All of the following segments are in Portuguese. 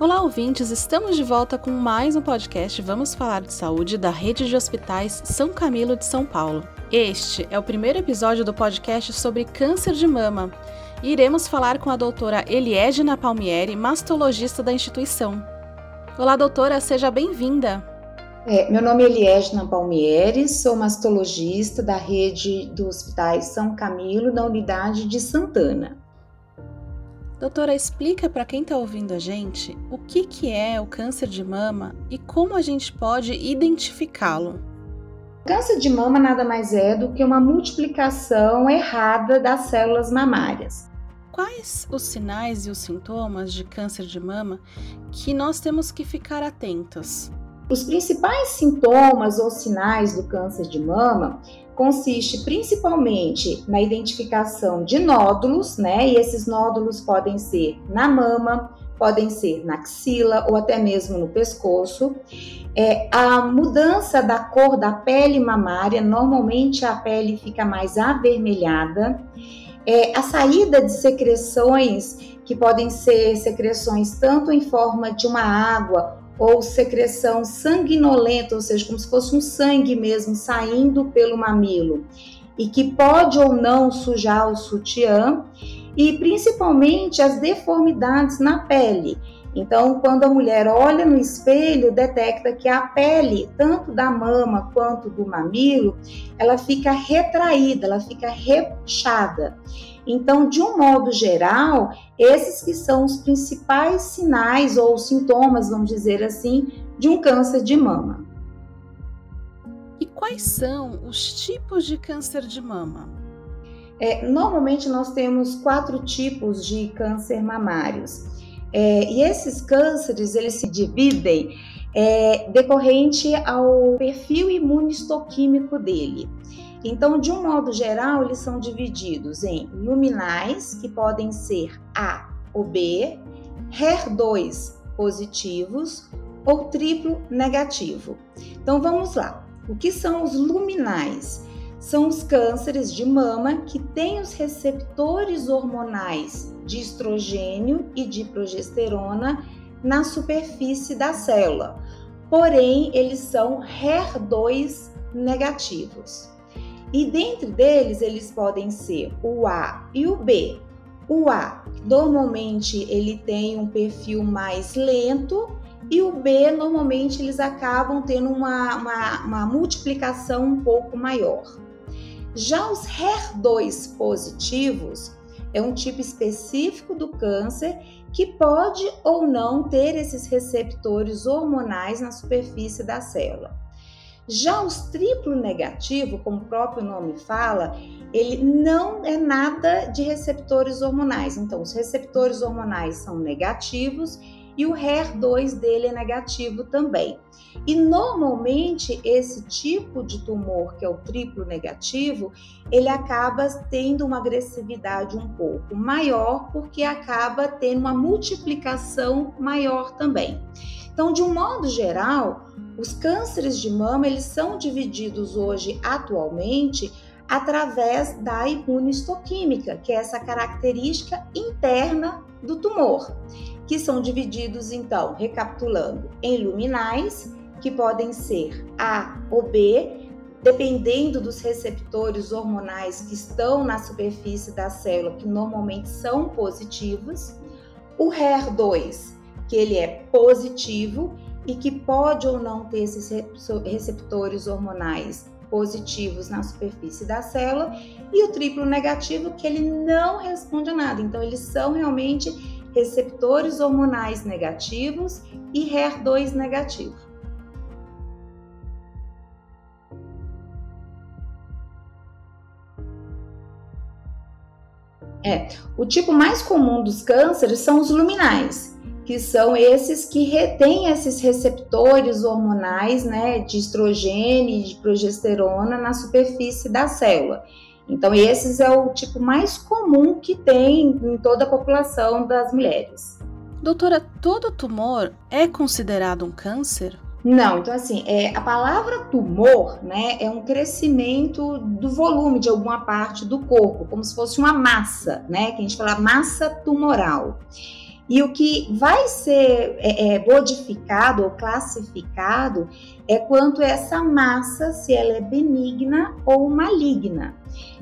Olá, ouvintes! Estamos de volta com mais um podcast Vamos Falar de Saúde da Rede de Hospitais São Camilo de São Paulo. Este é o primeiro episódio do podcast sobre câncer de mama. E iremos falar com a doutora Eliégina Palmieri, mastologista da instituição. Olá, doutora, seja bem-vinda! É, meu nome é Eliégina Palmieri, sou mastologista da rede do Hospitais São Camilo, da unidade de Santana. Doutora, explica para quem está ouvindo a gente o que, que é o câncer de mama e como a gente pode identificá-lo. Câncer de mama nada mais é do que uma multiplicação errada das células mamárias. Quais os sinais e os sintomas de câncer de mama que nós temos que ficar atentos? Os principais sintomas ou sinais do câncer de mama consiste principalmente na identificação de nódulos, né? E esses nódulos podem ser na mama, podem ser na axila ou até mesmo no pescoço. É, a mudança da cor da pele mamária, normalmente a pele fica mais avermelhada. É, a saída de secreções, que podem ser secreções tanto em forma de uma água ou secreção sanguinolenta, ou seja, como se fosse um sangue mesmo saindo pelo mamilo, e que pode ou não sujar o sutiã, e principalmente as deformidades na pele. Então, quando a mulher olha no espelho, detecta que a pele, tanto da mama quanto do mamilo, ela fica retraída, ela fica repuxada. Então, de um modo geral, esses que são os principais sinais ou sintomas, vamos dizer assim, de um câncer de mama. E quais são os tipos de câncer de mama? É, normalmente nós temos quatro tipos de câncer mamários. É, e esses cânceres eles se dividem é, decorrente ao perfil imunistoquímico dele. Então, de um modo geral, eles são divididos em luminais, que podem ser A ou B, HER2 positivos ou triplo negativo. Então, vamos lá. O que são os luminais? São os cânceres de mama que têm os receptores hormonais de estrogênio e de progesterona na superfície da célula. Porém, eles são HER2 negativos. E dentre deles, eles podem ser o A e o B. O A, normalmente, ele tem um perfil mais lento e o B, normalmente, eles acabam tendo uma, uma, uma multiplicação um pouco maior. Já os HER2 positivos é um tipo específico do câncer que pode ou não ter esses receptores hormonais na superfície da célula. Já os triplo negativo, como o próprio nome fala, ele não é nada de receptores hormonais. Então, os receptores hormonais são negativos e o HER2 dele é negativo também. E normalmente esse tipo de tumor, que é o triplo negativo, ele acaba tendo uma agressividade um pouco maior, porque acaba tendo uma multiplicação maior também. Então, de um modo geral, os cânceres de mama eles são divididos hoje atualmente através da imunistoquímica, que é essa característica interna do tumor, que são divididos então, recapitulando, em luminais, que podem ser A ou B, dependendo dos receptores hormonais que estão na superfície da célula, que normalmente são positivos, o HER2, que ele é positivo e que pode ou não ter esses receptores hormonais positivos na superfície da célula, e o triplo negativo, que ele não responde a nada. Então, eles são realmente receptores hormonais negativos e HER2 negativo. É, o tipo mais comum dos cânceres são os luminais, que são esses que retêm esses receptores hormonais, né, de estrogênio e de progesterona na superfície da célula. Então, esses é o tipo mais comum que tem em toda a população das mulheres. Doutora, todo tumor é considerado um câncer? Não, então assim, é, a palavra tumor, né, é um crescimento do volume de alguma parte do corpo, como se fosse uma massa, né, que a gente fala massa tumoral. E o que vai ser é, é, modificado ou classificado é quanto essa massa, se ela é benigna ou maligna.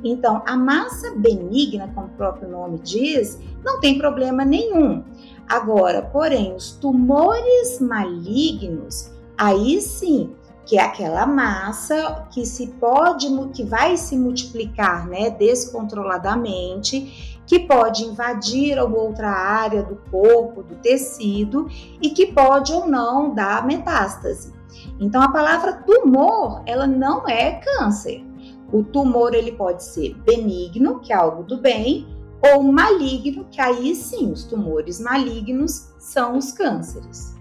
Então, a massa benigna, como o próprio nome diz, não tem problema nenhum. Agora, porém, os tumores malignos, aí sim, que é aquela massa que se pode, que vai se multiplicar, né, descontroladamente que pode invadir alguma outra área do corpo, do tecido e que pode ou não dar metástase. Então a palavra tumor, ela não é câncer. O tumor ele pode ser benigno, que é algo do bem, ou maligno, que aí sim, os tumores malignos são os cânceres.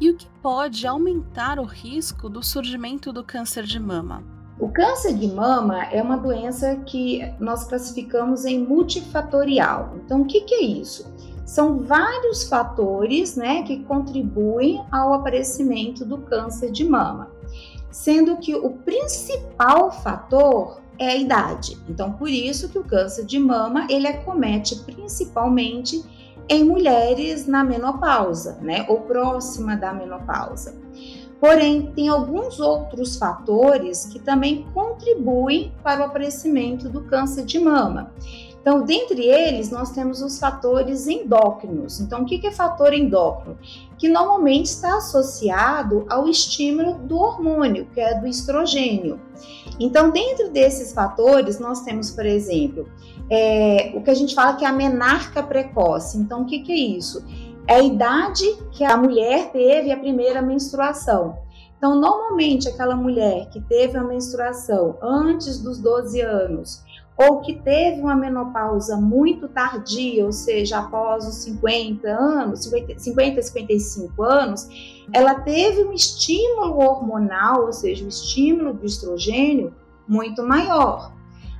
E o que pode aumentar o risco do surgimento do câncer de mama? O câncer de mama é uma doença que nós classificamos em multifatorial. Então, o que, que é isso? São vários fatores né, que contribuem ao aparecimento do câncer de mama, sendo que o principal fator é a idade. Então, por isso que o câncer de mama ele acomete principalmente em mulheres na menopausa, né, ou próxima da menopausa. Porém, tem alguns outros fatores que também contribuem para o aparecimento do câncer de mama. Então, dentre eles, nós temos os fatores endócrinos. Então, o que é fator endócrino? Que normalmente está associado ao estímulo do hormônio, que é do estrogênio. Então, dentro desses fatores, nós temos, por exemplo, é, o que a gente fala que é a menarca precoce. Então, o que, que é isso? É a idade que a mulher teve a primeira menstruação. Então, normalmente, aquela mulher que teve a menstruação antes dos 12 anos ou que teve uma menopausa muito tardia, ou seja, após os 50 anos, 50, 50 55 anos, ela teve um estímulo hormonal, ou seja, um estímulo do estrogênio muito maior.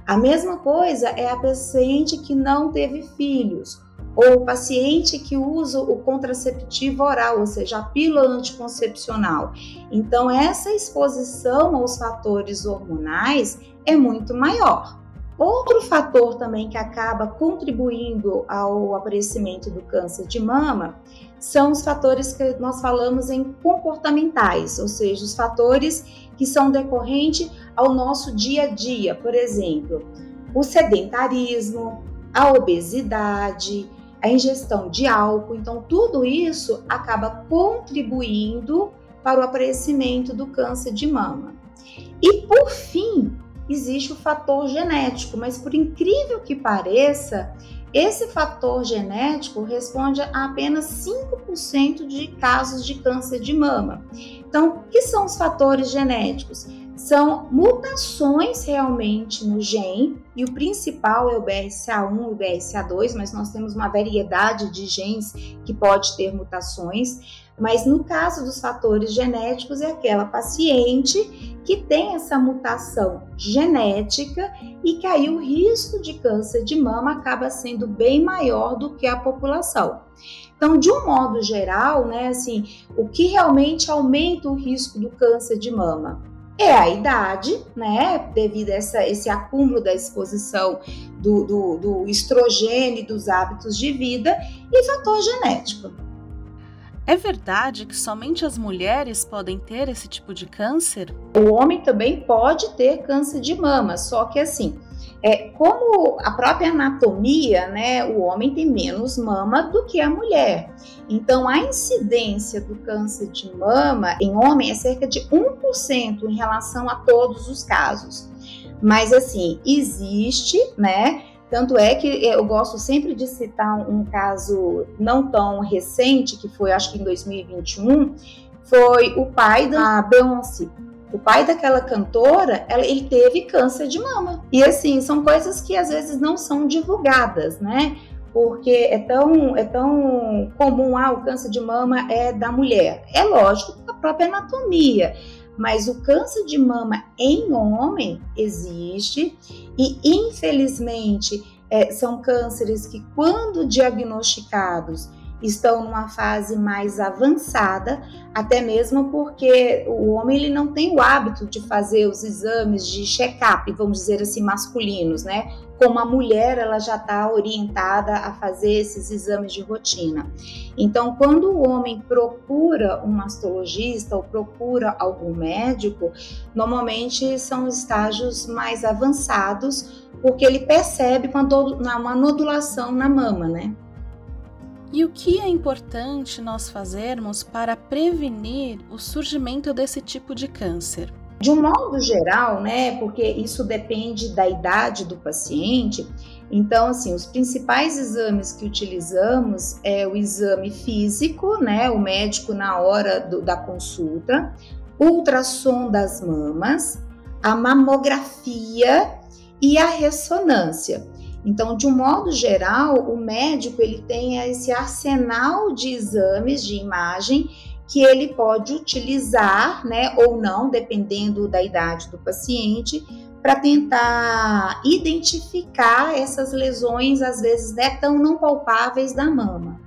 A mesma coisa é a paciente que não teve filhos ou o paciente que usa o contraceptivo oral, ou seja, a pílula anticoncepcional. Então, essa exposição aos fatores hormonais é muito maior. Outro fator também que acaba contribuindo ao aparecimento do câncer de mama são os fatores que nós falamos em comportamentais, ou seja, os fatores que são decorrentes ao nosso dia a dia, por exemplo, o sedentarismo, a obesidade, a ingestão de álcool. Então, tudo isso acaba contribuindo para o aparecimento do câncer de mama. E por fim, existe o fator genético, mas por incrível que pareça, esse fator genético responde a apenas 5% de casos de câncer de mama. Então, o que são os fatores genéticos? São mutações realmente no gene, e o principal é o BRCA1 e o BRCA2, mas nós temos uma variedade de genes que pode ter mutações. Mas no caso dos fatores genéticos, é aquela paciente que tem essa mutação genética e que aí o risco de câncer de mama acaba sendo bem maior do que a população. Então, de um modo geral, né, assim, o que realmente aumenta o risco do câncer de mama? É a idade, né? Devido a essa, esse acúmulo da exposição do, do, do estrogênio e dos hábitos de vida e fator genético. É verdade que somente as mulheres podem ter esse tipo de câncer? O homem também pode ter câncer de mama, só que assim, é, como a própria anatomia, né, o homem tem menos mama do que a mulher. Então, a incidência do câncer de mama em homem é cerca de 1% em relação a todos os casos. Mas, assim, existe, né? Tanto é que eu gosto sempre de citar um caso não tão recente, que foi acho que em 2021, foi o pai da Beyoncé. O pai daquela cantora, ela, ele teve câncer de mama. E assim, são coisas que às vezes não são divulgadas, né? Porque é tão, é tão comum, ah, o câncer de mama é da mulher. É lógico, a própria anatomia. Mas o câncer de mama em homem existe e, infelizmente, é, são cânceres que, quando diagnosticados, estão numa fase mais avançada, até mesmo porque o homem ele não tem o hábito de fazer os exames de check-up, vamos dizer assim, masculinos, né? como a mulher ela já está orientada a fazer esses exames de rotina. Então, quando o homem procura um mastologista ou procura algum médico, normalmente são estágios mais avançados, porque ele percebe quando uma nodulação na mama, né? E o que é importante nós fazermos para prevenir o surgimento desse tipo de câncer? De um modo geral, né, porque isso depende da idade do paciente, então, assim, os principais exames que utilizamos é o exame físico, né, o médico na hora do, da consulta, ultrassom das mamas, a mamografia e a ressonância. Então, de um modo geral, o médico ele tem esse arsenal de exames de imagem que ele pode utilizar, né, ou não, dependendo da idade do paciente, para tentar identificar essas lesões, às vezes, né, tão não palpáveis da mama.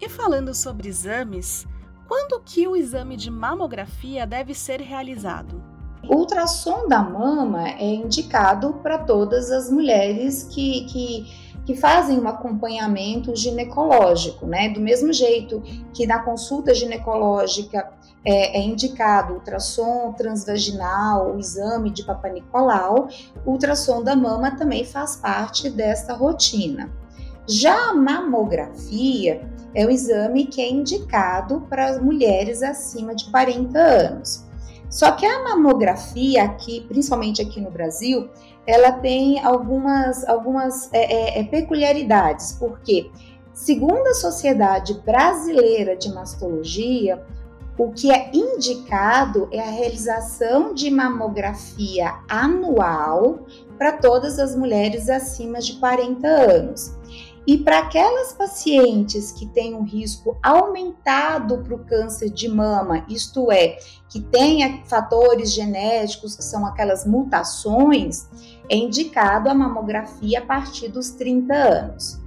E falando sobre exames, quando que o exame de mamografia deve ser realizado? O ultrassom da mama é indicado para todas as mulheres que, que, que, fazem um acompanhamento ginecológico, né? Do mesmo jeito que na consulta ginecológica é, é indicado ultrassom transvaginal, o exame de Papa Nicolau, o ultrassom da mama também faz parte dessa rotina. Já a mamografia é o exame que é indicado para mulheres acima de 40 anos. Só que a mamografia aqui, principalmente aqui no Brasil, ela tem algumas, algumas é, é, é, peculiaridades, porque, segundo a Sociedade Brasileira de Mastologia, o que é indicado é a realização de mamografia anual para todas as mulheres acima de 40 anos. E para aquelas pacientes que têm um risco aumentado para o câncer de mama, isto é, que tenha fatores genéticos, que são aquelas mutações, é indicado a mamografia a partir dos 30 anos.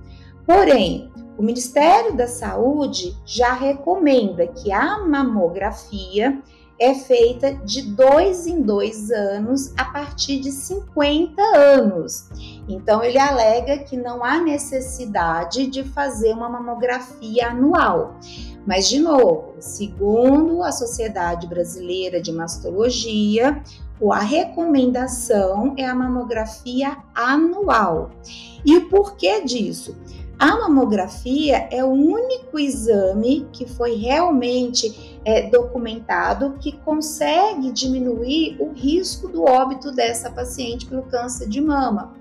Porém, o Ministério da Saúde já recomenda que a mamografia é feita de dois em dois anos a partir de 50 anos. Então, ele alega que não há necessidade de fazer uma mamografia anual. Mas, de novo, segundo a Sociedade Brasileira de Mastologia, a recomendação é a mamografia anual. E o porquê disso? A mamografia é o único exame que foi realmente é, documentado que consegue diminuir o risco do óbito dessa paciente pelo câncer de mama.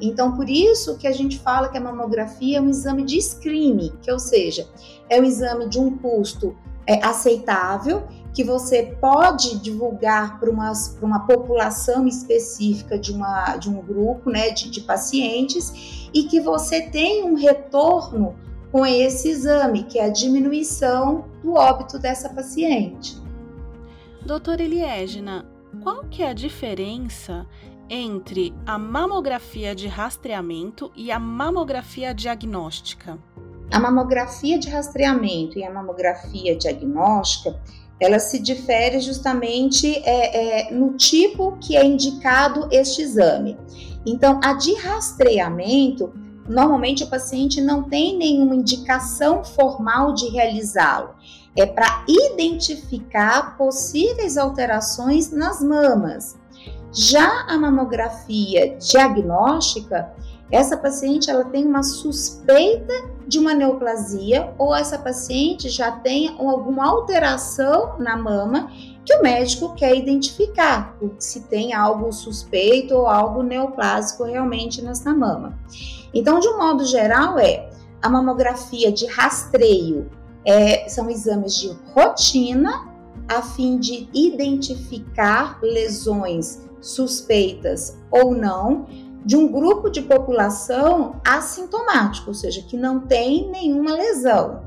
Então, por isso que a gente fala que a mamografia é um exame de screening, que ou seja, é um exame de um custo é, aceitável que você pode divulgar para uma, uma população específica de, uma, de um grupo né, de, de pacientes e que você tem um retorno com esse exame, que é a diminuição do óbito dessa paciente. Doutora Eliégina, qual que é a diferença entre a mamografia de rastreamento e a mamografia diagnóstica? A mamografia de rastreamento e a mamografia diagnóstica ela se difere justamente é, é, no tipo que é indicado este exame. Então, a de rastreamento, normalmente o paciente não tem nenhuma indicação formal de realizá-lo. É para identificar possíveis alterações nas mamas. Já a mamografia diagnóstica, essa paciente ela tem uma suspeita de uma neoplasia ou essa paciente já tem alguma alteração na mama que o médico quer identificar se tem algo suspeito ou algo neoplásico realmente nessa mama. Então, de um modo geral, é a mamografia de rastreio é, são exames de rotina a fim de identificar lesões suspeitas ou não de um grupo de população assintomático, ou seja, que não tem nenhuma lesão.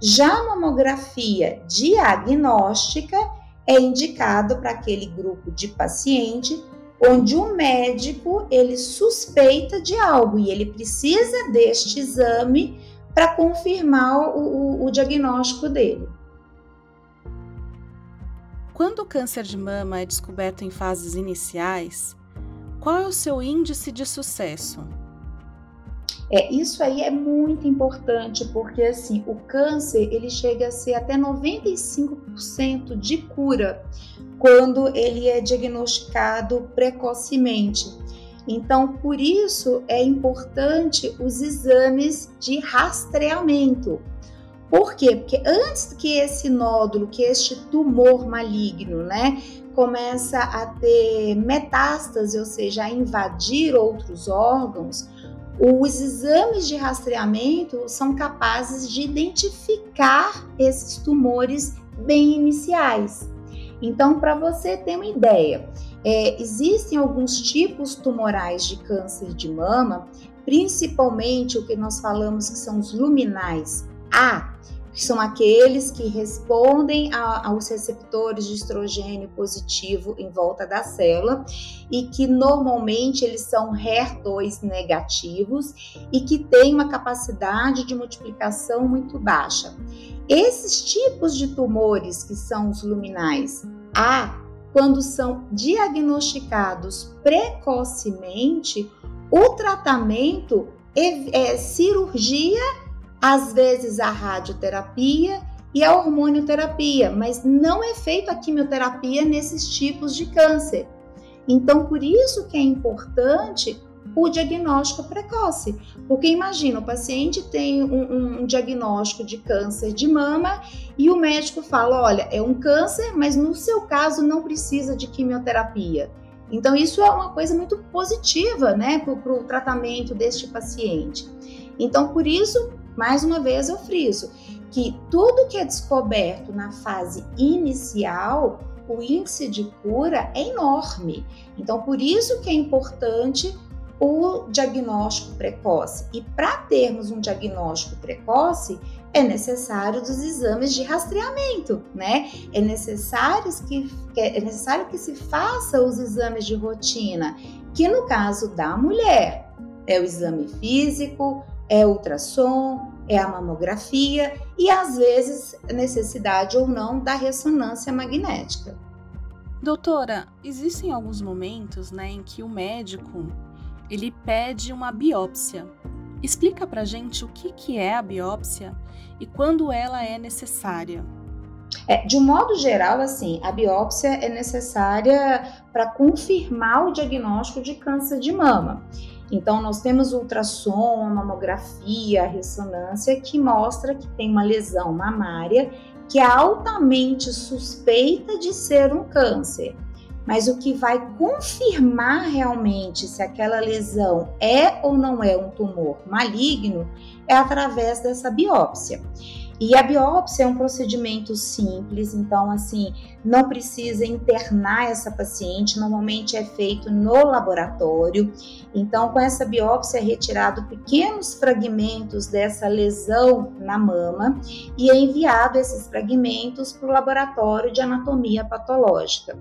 Já a mamografia diagnóstica é indicado para aquele grupo de paciente onde o médico ele suspeita de algo e ele precisa deste exame para confirmar o, o, o diagnóstico dele. Quando o câncer de mama é descoberto em fases iniciais, qual é o seu índice de sucesso? É, isso aí é muito importante porque assim, o câncer ele chega a ser até 95% de cura quando ele é diagnosticado precocemente. Então, por isso é importante os exames de rastreamento. Por quê? Porque antes que esse nódulo, que este tumor maligno, né, começa a ter metástase, ou seja, a invadir outros órgãos, os exames de rastreamento são capazes de identificar esses tumores bem iniciais. Então, para você ter uma ideia, é, existem alguns tipos tumorais de câncer de mama, principalmente o que nós falamos que são os luminais A, que são aqueles que respondem a, aos receptores de estrogênio positivo em volta da célula e que normalmente eles são HER2 negativos e que têm uma capacidade de multiplicação muito baixa. Esses tipos de tumores que são os luminais A, quando são diagnosticados precocemente, o tratamento é, é cirurgia às vezes a radioterapia e a hormonioterapia, mas não é feita a quimioterapia nesses tipos de câncer. Então, por isso que é importante o diagnóstico precoce, porque imagina, o paciente tem um, um, diagnóstico de câncer de mama e o médico fala, olha, é um câncer, mas no seu caso não precisa de quimioterapia. Então, isso é uma coisa muito positiva, né, para o tratamento deste paciente. Então, por isso, mais uma vez eu friso que tudo que é descoberto na fase inicial, o índice de cura é enorme. Então, por isso que é importante o diagnóstico precoce. E para termos um diagnóstico precoce, é necessário dos exames de rastreamento, né? É necessário que, é necessário que se faça os exames de rotina, que no caso da mulher é o exame físico, é ultrassom, é a mamografia e às vezes necessidade ou não da ressonância magnética. Doutora, existem alguns momentos, né, em que o médico ele pede uma biópsia. Explica pra gente o que, que é a biópsia e quando ela é necessária. É, de um modo geral, assim, a biópsia é necessária para confirmar o diagnóstico de câncer de mama. Então, nós temos ultrassom, a mamografia, a ressonância, que mostra que tem uma lesão mamária que é altamente suspeita de ser um câncer. Mas o que vai confirmar realmente se aquela lesão é ou não é um tumor maligno é através dessa biópsia. E a biópsia é um procedimento simples, então, assim, não precisa internar essa paciente, normalmente é feito no laboratório. Então, com essa biópsia é retirado pequenos fragmentos dessa lesão na mama e é enviado esses fragmentos para o laboratório de anatomia patológica.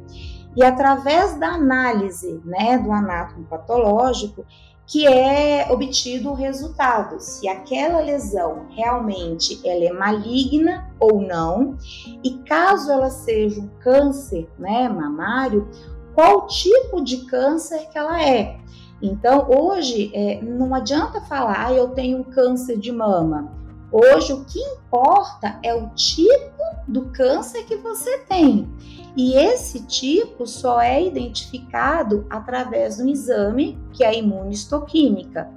E através da análise né, do anátomo patológico, que é obtido o resultado, se aquela lesão realmente ela é maligna ou não, e caso ela seja um câncer né, mamário, qual tipo de câncer que ela é. Então, hoje, é, não adianta falar, ah, eu tenho um câncer de mama. Hoje, o que importa é o tipo do câncer que você tem. E esse tipo só é identificado através do exame, que é a imunistoquímica.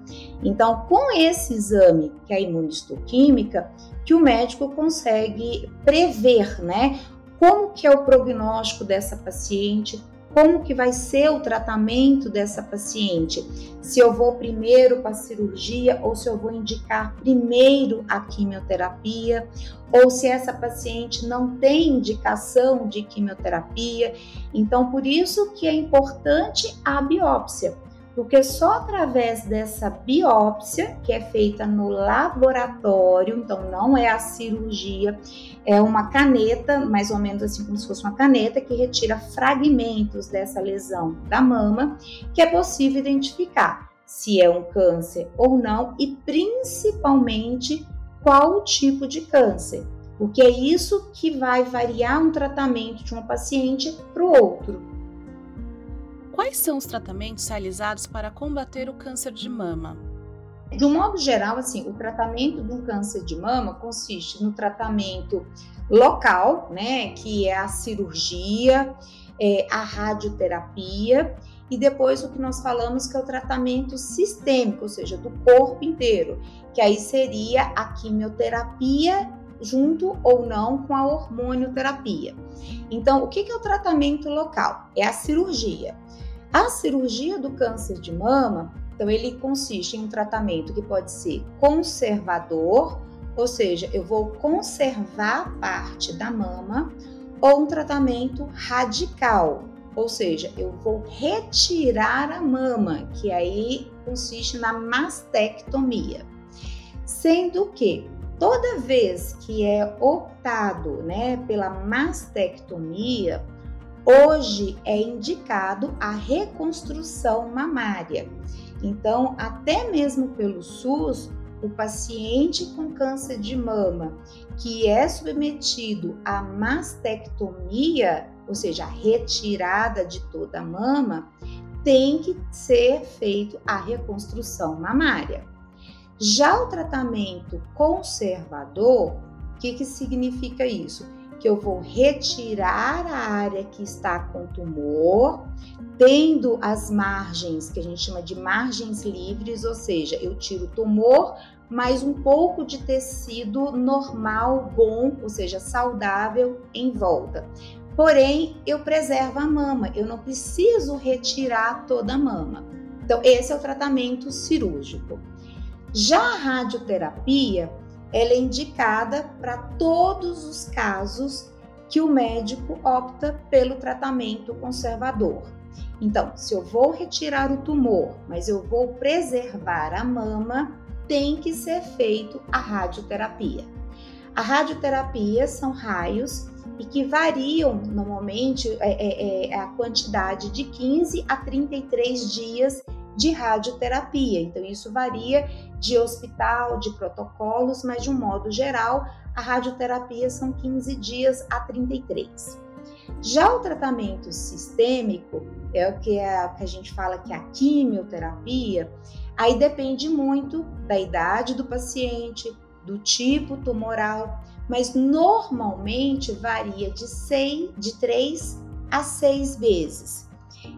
Então, com esse exame, que é a imunistoquímica, que o médico consegue prever, né? Como que é o prognóstico dessa paciente, como que vai ser o tratamento dessa paciente? Se eu vou primeiro para a cirurgia ou se eu vou indicar primeiro a quimioterapia, ou se essa paciente não tem indicação de quimioterapia. Então, por isso que é importante a biópsia porque só através dessa biópsia, que é feita no laboratório, então não é a cirurgia, é uma caneta, mais ou menos assim como se fosse uma caneta, que retira fragmentos dessa lesão da mama, que é possível identificar se é um câncer ou não e principalmente qual o tipo de câncer, porque é isso que vai variar um tratamento de uma paciente para o outro. Quais são os tratamentos realizados para combater o câncer de mama? De um modo geral, assim, o tratamento do câncer de mama consiste no tratamento local, né, que é a cirurgia, é, a radioterapia e depois o que nós falamos que é o tratamento sistêmico, ou seja, do corpo inteiro, que aí seria a quimioterapia junto ou não com a hormonioterapia. Então, o que é o tratamento local? É a cirurgia. A cirurgia do câncer de mama, então ele consiste em um tratamento que pode ser conservador, ou seja, eu vou conservar parte da mama, ou um tratamento radical, ou seja, eu vou retirar a mama, que aí consiste na mastectomia. Sendo que toda vez que é optado, né, pela mastectomia, hoje é indicado a reconstrução mamária. Então, até mesmo pelo SUS, o paciente com câncer de mama que é submetido à mastectomia, ou seja, a retirada de toda a mama, tem que ser feito a reconstrução mamária. Já o tratamento conservador, o que, que significa isso? Que eu vou retirar a área que está com tumor, tendo as margens, que a gente chama de margens livres, ou seja, eu tiro o tumor, mas um pouco de tecido normal, bom, ou seja, saudável em volta. Porém, eu preservo a mama, eu não preciso retirar toda a mama. Então, esse é o tratamento cirúrgico. Já a radioterapia, ela é indicada para todos os casos que o médico opta pelo tratamento conservador. Então, se eu vou retirar o tumor, mas eu vou preservar a mama, tem que ser feito a radioterapia. A radioterapia são raios e que variam normalmente é, é, é, a quantidade de 15 a 33 dias de radioterapia. Então, isso varia de hospital, de protocolos, mas de um modo geral, a radioterapia são 15 dias a 33. Já o tratamento sistêmico é o que, é, que a gente fala que é a quimioterapia, Aí depende muito da idade do paciente, do tipo tumoral, mas normalmente varia de, seis, de 3 a 6 vezes.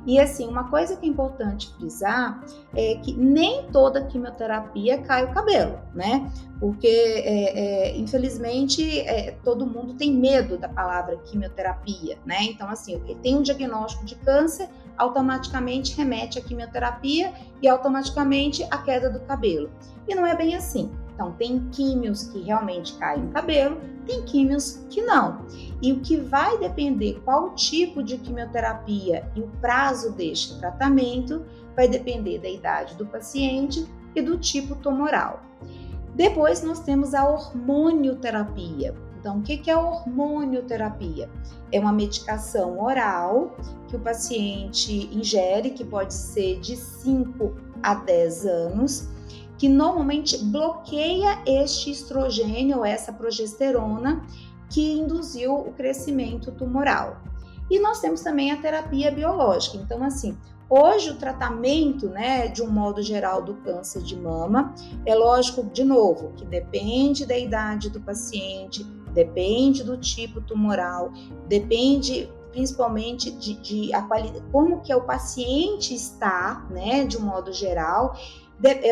E assim, uma coisa que é importante frisar é que nem toda quimioterapia cai o cabelo, né? Porque, é, é, infelizmente, é, todo mundo tem medo da palavra quimioterapia, né? Então, assim, tem um diagnóstico de câncer, automaticamente remete à quimioterapia e automaticamente à queda do cabelo. E não é bem assim. Então, tem químios que realmente caem no cabelo, tem químios que não. E o que vai depender qual tipo de quimioterapia e o prazo deste tratamento vai depender da idade do paciente e do tipo tumoral. Depois nós temos a hormonioterapia. Então, o que é a hormonioterapia? É uma medicação oral que o paciente ingere, que pode ser de 5 a 10 anos, que normalmente bloqueia este estrogênio ou essa progesterona que induziu o crescimento tumoral. E nós temos também a terapia biológica. Então, assim, hoje o tratamento, né, de um modo geral do câncer de mama, é lógico, de novo, que depende da idade do paciente, depende do tipo tumoral, depende principalmente de, de a qualidade, como que o paciente está, né, de um modo geral,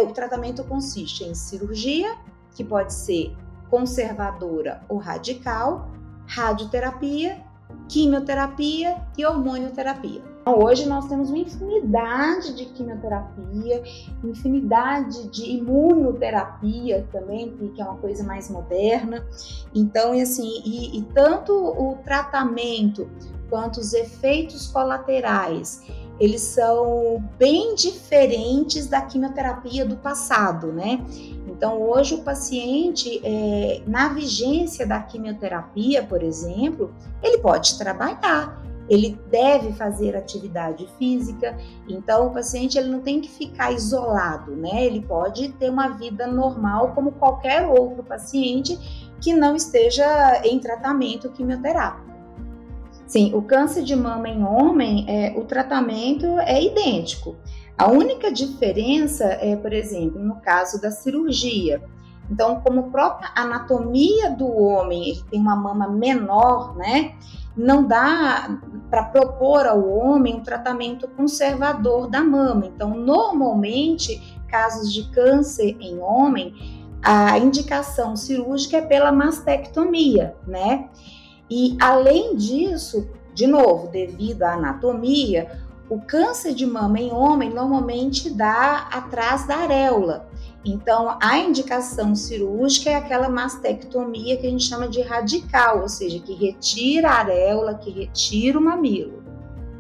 o tratamento consiste em cirurgia, que pode ser conservadora ou radical, radioterapia, quimioterapia e hormonioterapia. Então, hoje nós temos uma infinidade de quimioterapia, infinidade de imunoterapia também, que é uma coisa mais moderna. Então, assim, e, e tanto o tratamento quanto os efeitos colaterais eles são bem diferentes da quimioterapia do passado, né? Então, hoje o paciente, é, na vigência da quimioterapia, por exemplo, ele pode trabalhar, ele deve fazer atividade física. Então, o paciente ele não tem que ficar isolado, né? Ele pode ter uma vida normal como qualquer outro paciente que não esteja em tratamento quimioterápico. Sim, o câncer de mama em homem, é, o tratamento é idêntico. A única diferença é, por exemplo, no caso da cirurgia. Então, como a própria anatomia do homem ele tem uma mama menor, né? Não dá para propor ao homem um tratamento conservador da mama. Então, normalmente, casos de câncer em homem, a indicação cirúrgica é pela mastectomia, né? E além disso, de novo, devido à anatomia, o câncer de mama em homem normalmente dá atrás da areola. Então, a indicação cirúrgica é aquela mastectomia que a gente chama de radical, ou seja, que retira a areola, que retira o mamilo.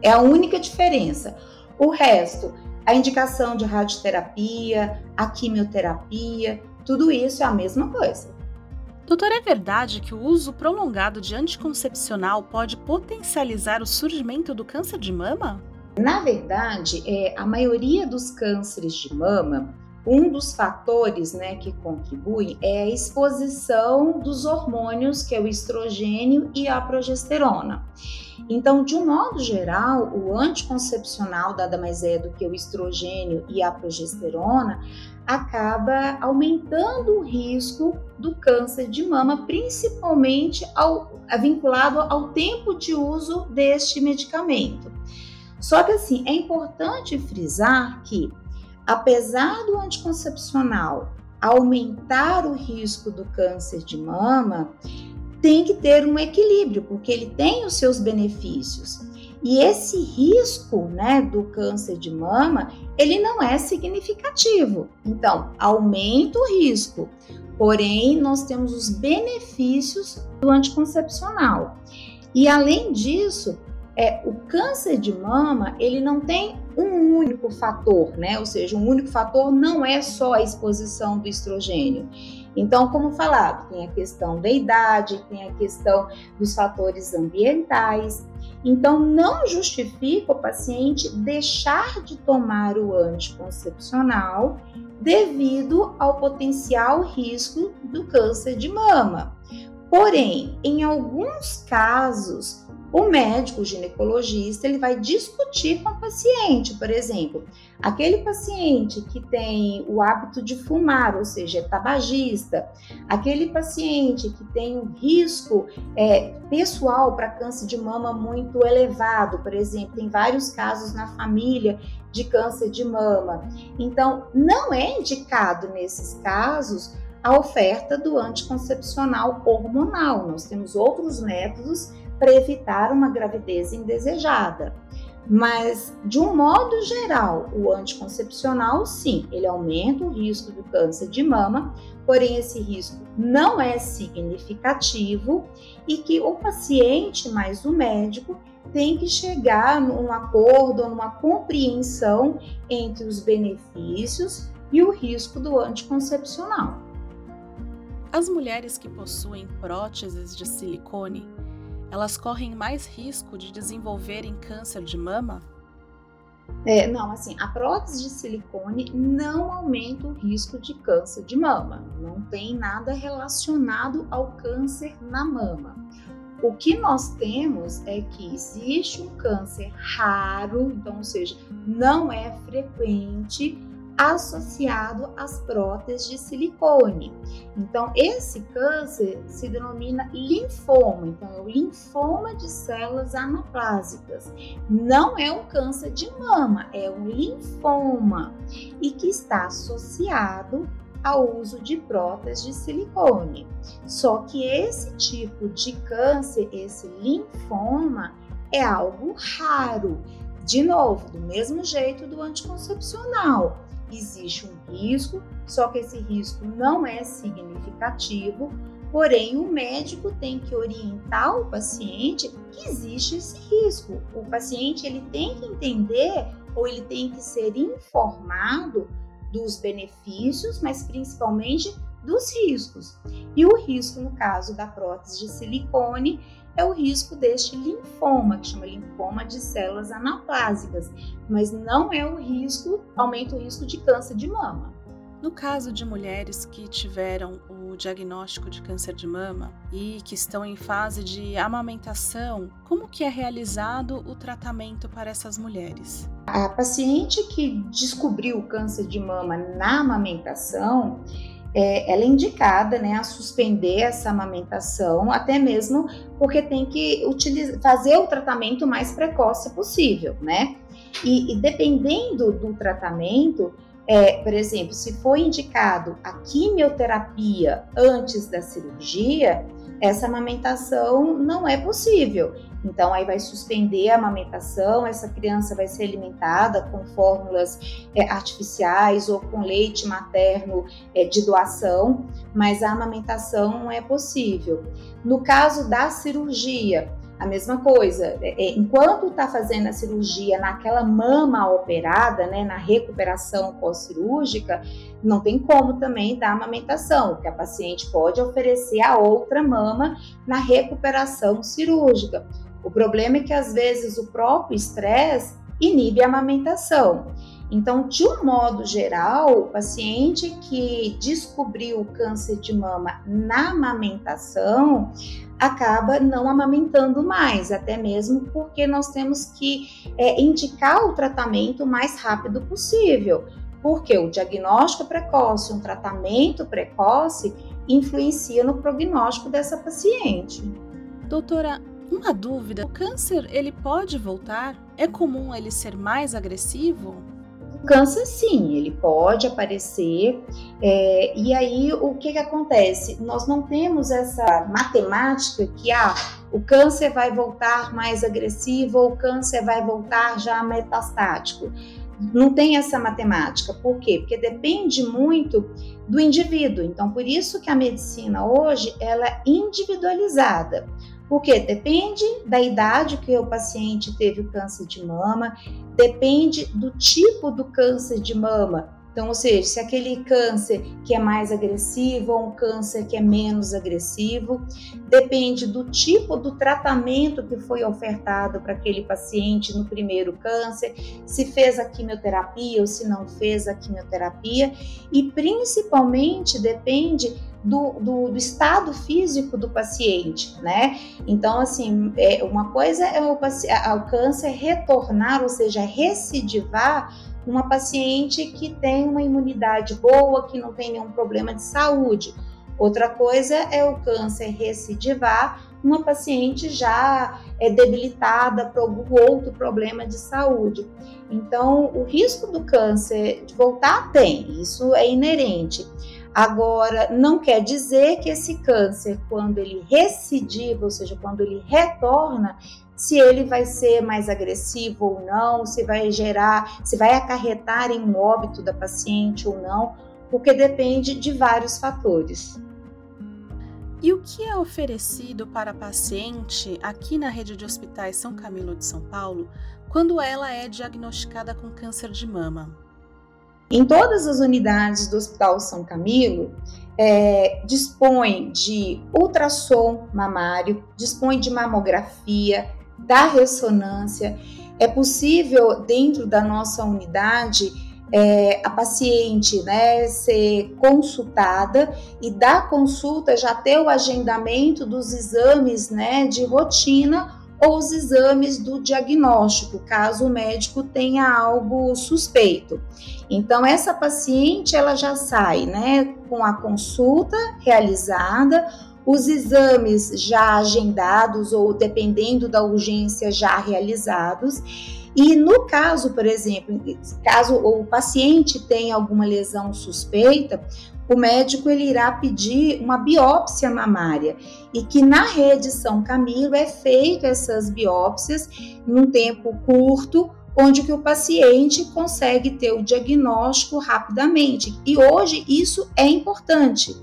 É a única diferença. O resto, a indicação de radioterapia, a quimioterapia, tudo isso é a mesma coisa. Doutor, é verdade que o uso prolongado de anticoncepcional pode potencializar o surgimento do câncer de mama? Na verdade, é, a maioria dos cânceres de mama, um dos fatores né, que contribuem é a exposição dos hormônios, que é o estrogênio e a progesterona. Então, de um modo geral, o anticoncepcional nada mais é do que o estrogênio e a progesterona acaba aumentando o risco do câncer de mama, principalmente ao, vinculado ao tempo de uso deste medicamento. Só que assim, é importante frisar que, apesar do anticoncepcional aumentar o risco do câncer de mama, tem que ter um equilíbrio, porque ele tem os seus benefícios. E esse risco, né, do câncer de mama, ele não é significativo. Então, aumenta o risco. Porém, nós temos os benefícios do anticoncepcional. E além disso, é, o câncer de mama, ele não tem um único fator, né? Ou seja, um único fator não é só a exposição do estrogênio. Então, como falado, tem a questão da idade, tem a questão dos fatores ambientais. Então, não justifica o paciente deixar de tomar o anticoncepcional devido ao potencial risco do câncer de mama. Porém, em alguns casos, o médico o ginecologista ele vai discutir com o paciente, por exemplo, aquele paciente que tem o hábito de fumar, ou seja, é tabagista, aquele paciente que tem um risco é, pessoal para câncer de mama muito elevado, por exemplo, tem vários casos na família de câncer de mama. Então, não é indicado nesses casos a oferta do anticoncepcional hormonal. Nós temos outros métodos para evitar uma gravidez indesejada. Mas, de um modo geral, o anticoncepcional, sim, ele aumenta o risco do câncer de mama, porém esse risco não é significativo e que o paciente mais o médico tem que chegar num acordo, numa compreensão entre os benefícios e o risco do anticoncepcional. As mulheres que possuem próteses de silicone elas correm mais risco de desenvolverem câncer de mama? É, não, assim, a prótese de silicone não aumenta o risco de câncer de mama. Não tem nada relacionado ao câncer na mama. O que nós temos é que existe um câncer raro, então, ou seja, não é frequente associado às próteses de silicone. Então, esse câncer se denomina linfoma, então é o linfoma de células anaplásicas. Não é um câncer de mama, é um linfoma e que está associado ao uso de próteses de silicone. Só que esse tipo de câncer, esse linfoma, é algo raro. De novo, do mesmo jeito do anticoncepcional existe um risco, só que esse risco não é significativo, porém o médico tem que orientar o paciente que existe esse risco. O paciente ele tem que entender ou ele tem que ser informado dos benefícios, mas principalmente dos riscos. E o risco no caso da prótese de silicone é o risco deste linfoma, que chama linfoma de células anaplásicas, mas não é o risco, aumenta o risco de câncer de mama. No caso de mulheres que tiveram o diagnóstico de câncer de mama e que estão em fase de amamentação, como que é realizado o tratamento para essas mulheres? A paciente que descobriu o câncer de mama na amamentação, é, ela é indicada né, a suspender essa amamentação, até mesmo porque tem que utilizar, fazer o tratamento mais precoce possível, né? E, e dependendo do tratamento, é, por exemplo, se for indicado a quimioterapia antes da cirurgia, essa amamentação não é possível. Então, aí vai suspender a amamentação, essa criança vai ser alimentada com fórmulas é, artificiais ou com leite materno é, de doação, mas a amamentação não é possível. No caso da cirurgia, a mesma coisa, é, é, enquanto está fazendo a cirurgia naquela mama operada, né, na recuperação pós-cirúrgica, não tem como também dar amamentação, que a paciente pode oferecer a outra mama na recuperação cirúrgica. O problema é que às vezes o próprio estresse inibe a amamentação. Então, de um modo geral, o paciente que descobriu o câncer de mama na amamentação acaba não amamentando mais, até mesmo porque nós temos que é, indicar o tratamento o mais rápido possível, porque o diagnóstico precoce, um tratamento precoce, influencia no prognóstico dessa paciente. Doutora, uma dúvida: o câncer ele pode voltar? É comum ele ser mais agressivo? Câncer, sim, ele pode aparecer. É, e aí, o que, que acontece? Nós não temos essa matemática que ah, o câncer vai voltar mais agressivo ou o câncer vai voltar já metastático. Não tem essa matemática. Por quê? Porque depende muito do indivíduo. Então, por isso que a medicina hoje ela é individualizada. Porque depende da idade que o paciente teve o câncer de mama, depende do tipo do câncer de mama. Então, ou seja, se aquele câncer que é mais agressivo ou um câncer que é menos agressivo, depende do tipo do tratamento que foi ofertado para aquele paciente no primeiro câncer, se fez a quimioterapia ou se não fez a quimioterapia, e principalmente depende do, do, do, estado físico do paciente, né? Então, assim, é, uma coisa é o, o câncer retornar, ou seja, recidivar uma paciente que tem uma imunidade boa, que não tem nenhum problema de saúde. Outra coisa é o câncer recidivar uma paciente já é debilitada por algum outro problema de saúde. Então, o risco do câncer de voltar tem, isso é inerente. Agora, não quer dizer que esse câncer, quando ele recidiva, ou seja, quando ele retorna, se ele vai ser mais agressivo ou não, se vai gerar, se vai acarretar em um óbito da paciente ou não, porque depende de vários fatores. E o que é oferecido para a paciente aqui na rede de hospitais São Camilo de São Paulo quando ela é diagnosticada com câncer de mama? Em todas as unidades do Hospital São Camilo, é, dispõe de ultrassom mamário, dispõe de mamografia, da ressonância. É possível, dentro da nossa unidade, é, a paciente né, ser consultada e da consulta já ter o agendamento dos exames né, de rotina ou os exames do diagnóstico, caso o médico tenha algo suspeito. Então essa paciente ela já sai, né, com a consulta realizada, os exames já agendados ou dependendo da urgência já realizados. E no caso, por exemplo, caso o paciente tenha alguma lesão suspeita, o médico ele irá pedir uma biópsia mamária e que na rede São Camilo é feito essas biópsias num tempo curto, onde que o paciente consegue ter o diagnóstico rapidamente. E hoje isso é importante,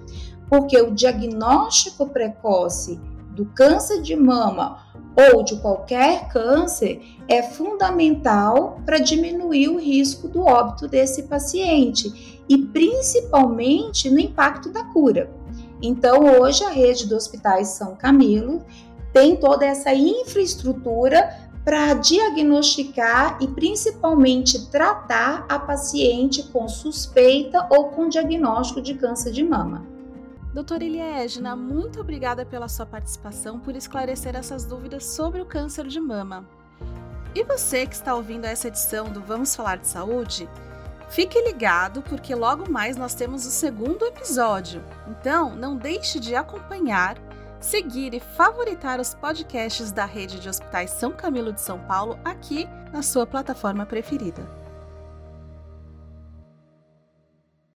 porque o diagnóstico precoce do câncer de mama ou de qualquer câncer é fundamental para diminuir o risco do óbito desse paciente e principalmente no impacto da cura. Então, hoje a rede do Hospitais São Camilo tem toda essa infraestrutura para diagnosticar e principalmente tratar a paciente com suspeita ou com diagnóstico de câncer de mama. Doutora Eliégina, muito obrigada pela sua participação, por esclarecer essas dúvidas sobre o câncer de mama. E você que está ouvindo essa edição do Vamos Falar de Saúde, fique ligado porque logo mais nós temos o segundo episódio. Então, não deixe de acompanhar, seguir e favoritar os podcasts da rede de hospitais São Camilo de São Paulo aqui na sua plataforma preferida.